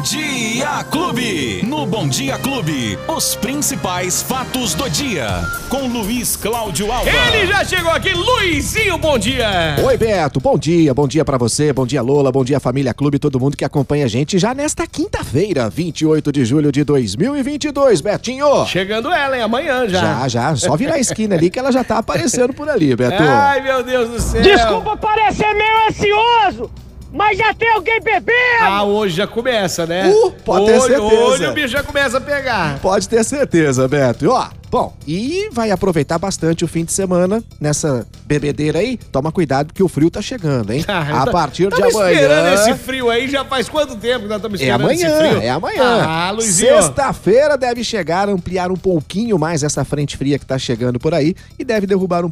Bom Dia Clube. No Bom Dia Clube, os principais fatos do dia. Com Luiz Cláudio Alba. Ele já chegou aqui, Luizinho, bom dia. Oi, Beto, bom dia, bom dia pra você, bom dia, Lola, bom dia, família Clube, todo mundo que acompanha a gente já nesta quinta-feira, 28 de julho de 2022, Betinho. Chegando ela, hein? Amanhã já. Já, já, só virar a esquina ali que ela já tá aparecendo por ali, Beto. Ai, meu Deus do céu. Desculpa parecer meio ansioso, mas já tem alguém bebendo! Ah, hoje já começa, né? Uh, pode ter certeza. Olho, o bicho já começa a pegar. Pode ter certeza, Beto. E ó, bom, e vai aproveitar bastante o fim de semana nessa bebedeira aí. Toma cuidado porque o frio tá chegando, hein? Ah, a partir de amanhã. esperando esse frio aí, já faz quanto tempo que nós estamos É esperando esse amanhã, frio? é amanhã. Ah, Luizinho. Sexta-feira deve chegar, ampliar um pouquinho mais essa frente fria que tá chegando por aí e deve derrubar um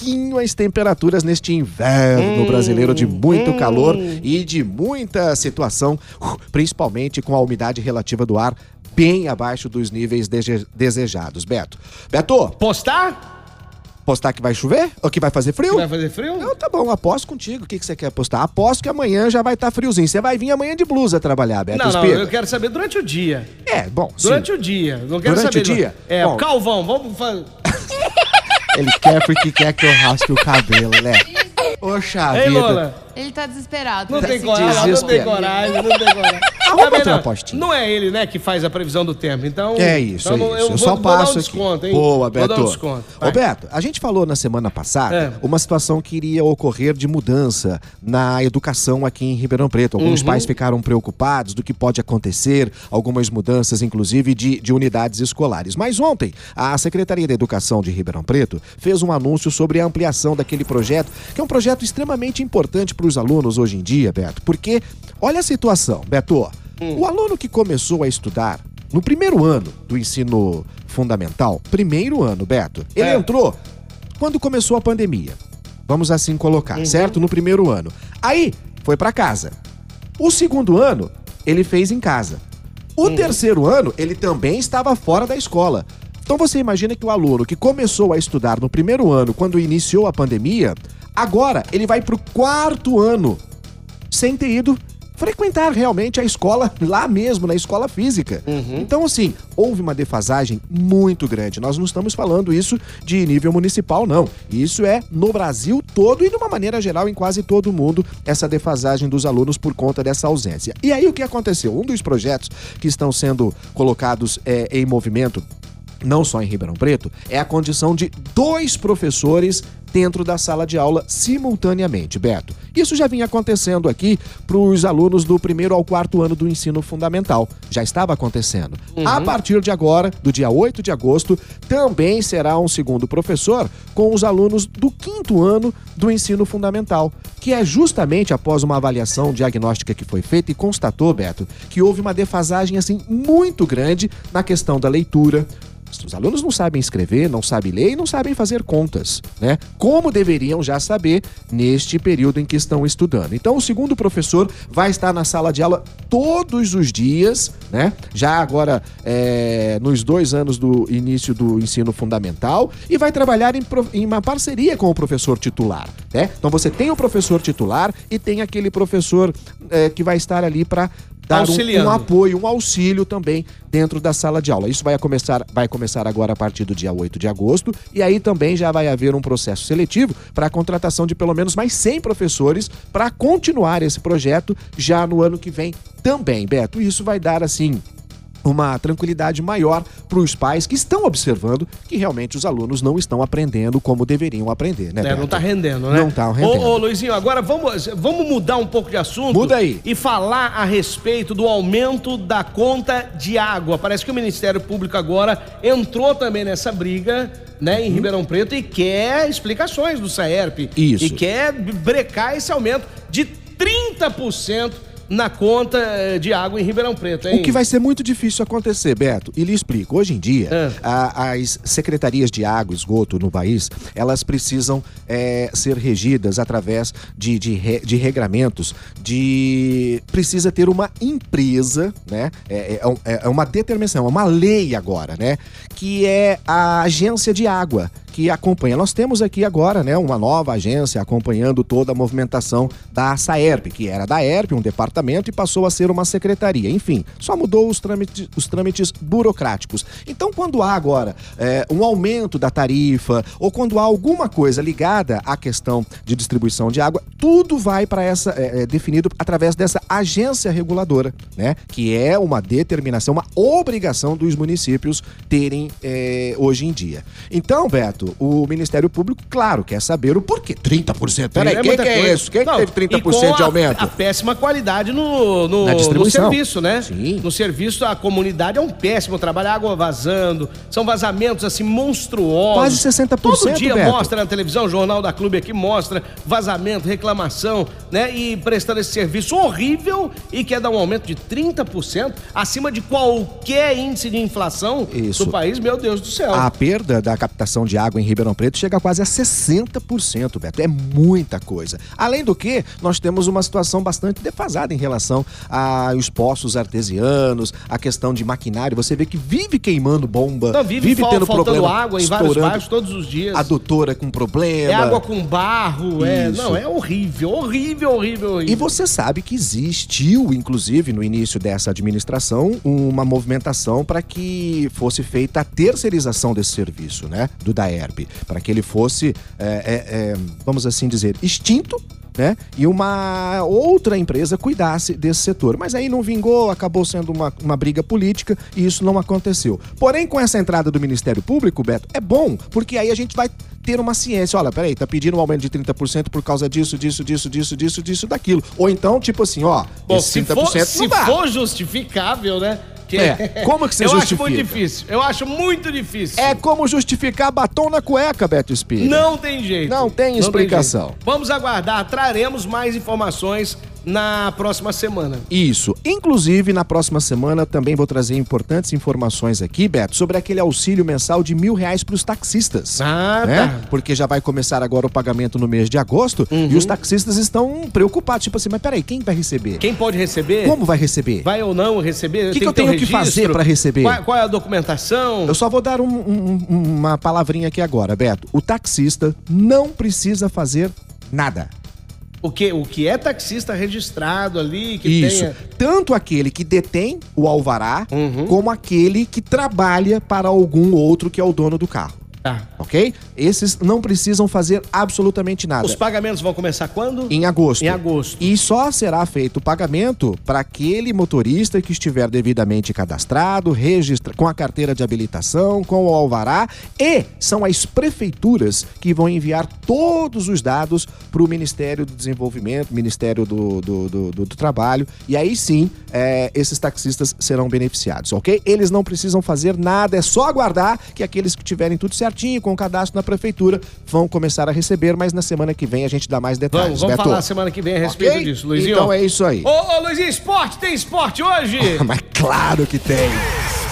pouquinho as temperaturas neste inverno Hum, brasileiro de muito calor e de muita situação, uh, principalmente com a umidade relativa do ar bem abaixo dos níveis desejados. Beto, Beto, Postar? postar que vai chover ou que vai fazer frio? Vai fazer frio? Não, tá bom, aposto contigo. O que, que você quer apostar? Aposto que amanhã já vai estar friozinho. Você vai vir amanhã de blusa trabalhar, Beto Não, não, Espiga. eu quero saber durante o dia. É, bom, sim. Durante o dia. Não quero Durante saber. o dia? É, Bom. o Calvão, vamos fazer. Ele quer porque quer que eu raspe o cabelo, né? Poxa Ei, vida. Lola. Ele tá desesperado. Não tem coragem, não tem coragem, não tem coragem. Arruma Tá vendo? outra apostinha. Não é ele, né, que faz a previsão do tempo, então... É isso, então é isso. Eu, vou, só vou passo dar um aqui. desconto, hein? Boa, Beto. Vou dar um desconto. Ô, Beto, a gente falou na semana passada É. uma situação que iria ocorrer de mudança na educação aqui em Ribeirão Preto. Alguns Uhum. pais ficaram preocupados do que pode acontecer, algumas mudanças, inclusive, de, de unidades escolares. Mas ontem, a Secretaria da Educação de Ribeirão Preto fez um anúncio sobre a ampliação daquele projeto, que é um projeto extremamente importante para os alunos hoje em dia, Beto, porque olha a situação, Beto. O aluno que começou a estudar no primeiro ano do ensino fundamental, primeiro ano, Beto, ele É. entrou quando começou a pandemia. Vamos assim colocar, certo? No primeiro ano. Aí, foi pra casa. O segundo ano, ele fez em casa. O terceiro ano, ele também estava fora da escola. Então você imagina que o aluno que começou a estudar no primeiro ano, quando iniciou a pandemia, agora ele vai pro quarto ano sem ter ido frequentar realmente a escola lá mesmo, na escola física. Então, assim, houve uma defasagem muito grande. Nós não estamos falando isso de nível municipal, não. Isso é no Brasil todo e de uma maneira geral em quase todo mundo, essa defasagem dos alunos por conta dessa ausência. E aí o que aconteceu? Um dos projetos que estão sendo colocados é, em movimento não só em Ribeirão Preto, é a condição de dois professores dentro da sala de aula simultaneamente, Beto. Isso já vinha acontecendo aqui para os alunos do primeiro ao quarto ano do ensino fundamental. Já estava acontecendo. A partir de agora, do dia 8 de agosto, também será um segundo professor com os alunos do quinto ano do ensino fundamental, que é justamente após uma avaliação diagnóstica que foi feita e constatou, Beto, que houve uma defasagem assim muito grande na questão da leitura, os alunos não sabem escrever, não sabem ler e não sabem fazer contas, né? Como deveriam já saber neste período em que estão estudando. Então, o segundo professor vai estar na sala de aula todos os dias, né? Já agora é, nos dois anos do início do ensino fundamental e vai trabalhar em, em uma parceria com o professor titular, né? Então, você tem o professor titular e tem aquele professor é, que vai estar ali para dar um, Auxiliando. um apoio, um auxílio também dentro da sala de aula. Isso vai começar, vai começar agora a partir do dia 8 de agosto e aí também já vai haver um processo seletivo para a contratação de pelo menos mais 100 professores para continuar esse projeto já no ano que vem também, Beto. Isso vai dar assim uma tranquilidade maior para os pais que estão observando que realmente os alunos não estão aprendendo como deveriam aprender, né? É, não Beto? tá rendendo, né? Não tá rendendo. Ô, ô, Luizinho, agora vamos, vamos mudar um pouco de assunto. Muda aí. E falar a respeito do aumento da conta de água. Parece que o Ministério Público agora entrou também nessa briga, né, em Ribeirão Preto e quer explicações do SAERP. Isso. E quer brecar esse aumento de 30% na conta eh, de água em Ribeirão Preto, hein? O que vai ser muito difícil acontecer, Beto, e lhe explico. Hoje em dia, É. a- as secretarias de água e esgoto no país, elas precisam é, ser regidas através de, de, re- de regramentos, de... Precisa ter uma empresa, né? É, é um- é uma determinação, é uma lei agora, né? Que é a agência de água que acompanha. Nós temos aqui agora, né, uma nova agência acompanhando toda a movimentação da SAERP, que era da ERP, um departamento e passou a ser uma secretaria. Enfim, só mudou os trâmites, os trâmites burocráticos. Então, quando há agora é, um aumento da tarifa ou quando há alguma coisa ligada à questão de distribuição de água, tudo vai para essa é, definido através dessa agência reguladora, né? Que é uma determinação, uma obrigação dos municípios terem hoje em dia. Então, Beto, o Ministério Público, claro, quer saber o porquê. 30%. Peraí, É quem que é isso? Quem que Não, teve e 30% com de a- aumento? A, péssima qualidade no, no, no serviço, né? Sim. No serviço, a comunidade é um péssimo trabalho. Água vazando, são vazamentos assim monstruosos. Quase 60%, Todo dia Beto. mostra na televisão, o Jornal da Clube aqui mostra vazamento, reclamação, né? E prestando esse serviço horrível e quer dar um aumento de 30% acima de qualquer índice de inflação Isso. do país, meu Deus do céu. A perda da captação de água em Ribeirão Preto chega a quase a 60%, Beto. É muita coisa. Além do que, nós temos uma situação bastante defasada em relação aos poços artesianos, a questão de maquinário. Você vê que vive queimando bomba, Não, vive, fal- tendo problema, água em vários bairros todos os dias. adutora com problema. É água com barro, é. Não, é horrível, horrível, horrível, horrível. E você sabe que existiu, inclusive, no início dessa administração, uma movimentação para que fosse feita a terceirização desse serviço, né? Do Para que ele fosse, é, é, é, vamos assim dizer, extinto. Né? E uma outra empresa cuidasse desse setor. Mas aí não vingou, acabou sendo uma, uma briga política e isso não aconteceu. Porém, com essa entrada do Ministério Público, Beto, é bom, porque aí a gente vai ter uma ciência. Olha, peraí, tá pedindo um aumento de 30% por causa disso, disso, disso, disso, disso, disso, daquilo. Ou então, tipo assim, ó, Bom, esse se 30% for, não se for justificável, né? É, como que você Eu justifica? acho muito difícil. Eu acho muito difícil. É como justificar batom na cueca, Beto Espírito. Não tem jeito. Não tem explicação. jeito. Vamos aguardar, traremos mais informações na próxima semana. Isso. Inclusive, na próxima semana também vou trazer importantes informações aqui, Beto, sobre aquele auxílio mensal de mil reais para os taxistas. Ah, né? tá. Porque já vai começar agora o pagamento no mês de agosto e os taxistas estão preocupados. Tipo assim, mas peraí, quem vai receber? Quem pode receber? Como vai receber? Vai ou não receber? Que que Tem eu ter um tenho que fazer pra receber? Qual, qual é a documentação? Eu só vou dar um- um- uma palavrinha aqui agora, Beto. O taxista não precisa fazer nada. O que, o que é taxista registrado ali, que Isso. tenha... Tanto aquele que detém o alvará, Uhum. como aquele que trabalha para algum outro que é o dono do carro. Tá. Ok? Esses não precisam fazer absolutamente nada. Os pagamentos vão começar quando? Em agosto. Em agosto. E só será feito o pagamento para aquele motorista que estiver devidamente cadastrado, registra com a carteira de habilitação, com o alvará. E são as prefeituras que vão enviar todos os dados para o Ministério do Desenvolvimento, Ministério do, do, do- do- do Trabalho. E aí sim, é, esses taxistas serão beneficiados, ok? Eles não precisam fazer nada, é só aguardar que aqueles que tiverem tudo certinho com o cadastro na prefeitura vão começar a receber, mas na semana que vem a gente dá mais detalhes. Vamos, vamos Beto. falar semana que vem a respeito Ok? disso, Luizinho. Então é isso aí. Ô, ô, Luizinho, esporte, tem esporte hoje? Mas claro que tem.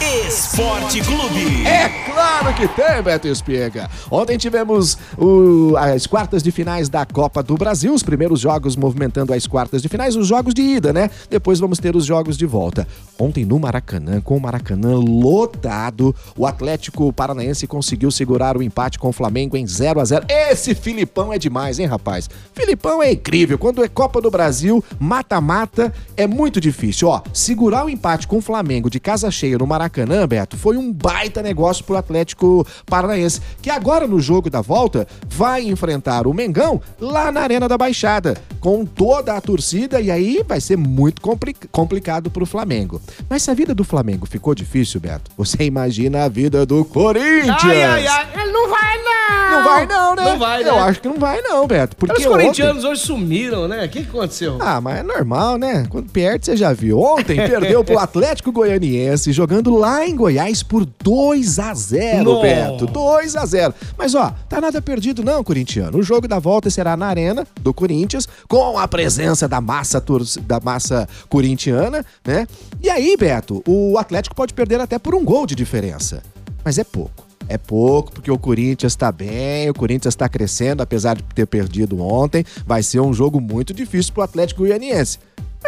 Esporte Clube. É claro que tem, Beto Espiga. Ontem tivemos o- as quartas de finais da Copa do Brasil, os primeiros jogos movimentando as quartas de finais, os jogos de ida, né? Depois vamos ter os jogos de volta. Ontem no Maracanã, com o Maracanã lotado, o Atlético Paranaense conseguiu segurar o empate com o Flamengo em 0 a 0 Esse Filipão é demais, hein, rapaz? Filipão é incrível. Quando é Copa do Brasil, mata-mata, é muito difícil. Ó, segurar o empate com o Flamengo de casa cheia no Maracanã, Beto, foi um baita negócio pro Atlético Paranaense, que agora no jogo da volta vai enfrentar o Mengão lá na Arena da Baixada, com toda a torcida, e aí vai ser muito compli- complicado pro Flamengo. Mas se a vida do Flamengo ficou difícil, Beto, você imagina a vida do Corinthians. Ai, ai, ai, ele não vai não! Não vai não, né? Não vai, né? Eu acho que não vai não, Beto. Porque Os corintianos hoje sumiram, né? O que, que aconteceu? Ah, mas é normal, né? Quando perde, você já viu. Ontem perdeu pro Atlético Goianiense, jogando lá em Goiás por 2 a 0 Nossa. Beto. 2 a 0 Mas, ó, tá nada perdido não, corintiano. O jogo da volta será na Arena do Corinthians, com a presença da massa, da massa corintiana, né? E aí, Beto, o Atlético pode perder até por um gol de diferença. Mas é pouco. É pouco, porque o Corinthians tá bem, o Corinthians tá crescendo, apesar de ter perdido ontem. Vai ser um jogo muito difícil pro Atlético Goianiense.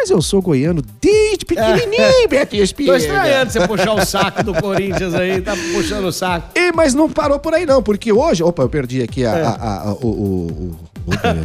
Mas eu sou goiano desde pequenininho, Beto Tô Espiga. estranhando você puxar o saco do Corinthians aí, tá puxando o saco. E, mas não parou por aí não, porque hoje... Opa, eu perdi aqui a- É. a- a- o, o- o-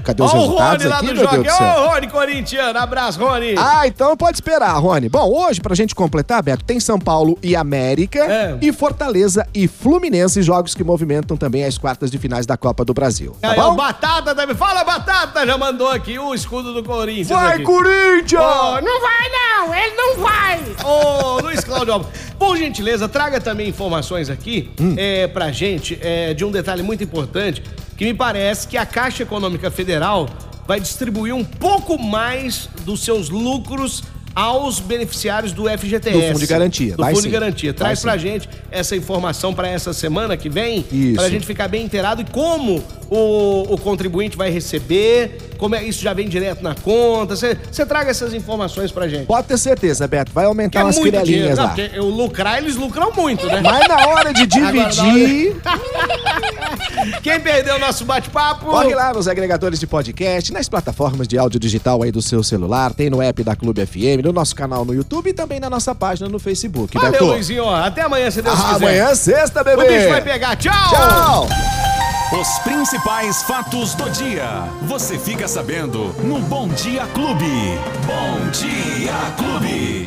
Cadê os Ó o resultados Rony lá aqui, do meu Deus do céu? Ô, Rony corintiano. Abraço, Rony. Ah, então pode esperar, Rony. Bom, hoje, pra gente completar, Beto, tem São Paulo e América É. e Fortaleza e Fluminense, jogos que movimentam também as quartas de finais da Copa do Brasil. Tá Aí, bom? Batata também. Fala, Batata. Já mandou aqui o escudo do Corinthians. Vai, aqui. Corinthians! Ô, não vai não, ele não vai. Ô, Luiz Cláudio Alves, por gentileza, traga também informações aqui Hum. é, pra gente é, de um detalhe muito importante, que me parece que a Caixa Econômica Federal vai distribuir um pouco mais dos seus lucros aos beneficiários do FGTS. Do Fundo de Garantia, Do vai Fundo sim. de Garantia. Vai Traz sim. pra gente essa informação pra essa semana que vem, Isso. pra gente ficar bem inteirado e como o, o contribuinte vai receber, como é, isso já vem direto na conta. Você traga essas informações pra gente. Pode ter certeza, Beto. Vai aumentar é umas quirelinhas lá. porque eu lucrar, eles lucram muito, né? Mas na hora de hora dividir, Quem perdeu o nosso bate-papo? corre lá nos agregadores de podcast, nas plataformas de áudio digital aí do seu celular, tem no app da Clube FM, no nosso canal no YouTube e também na nossa página no Facebook. Valeu, Beto. Luizinho. Até amanhã, se Deus Ah, quiser. amanhã é sexta, O bebê. bicho vai pegar. Tchau! Tchau. Os principais fatos do dia. Você fica sabendo no Bom Dia Clube. Bom Dia Clube.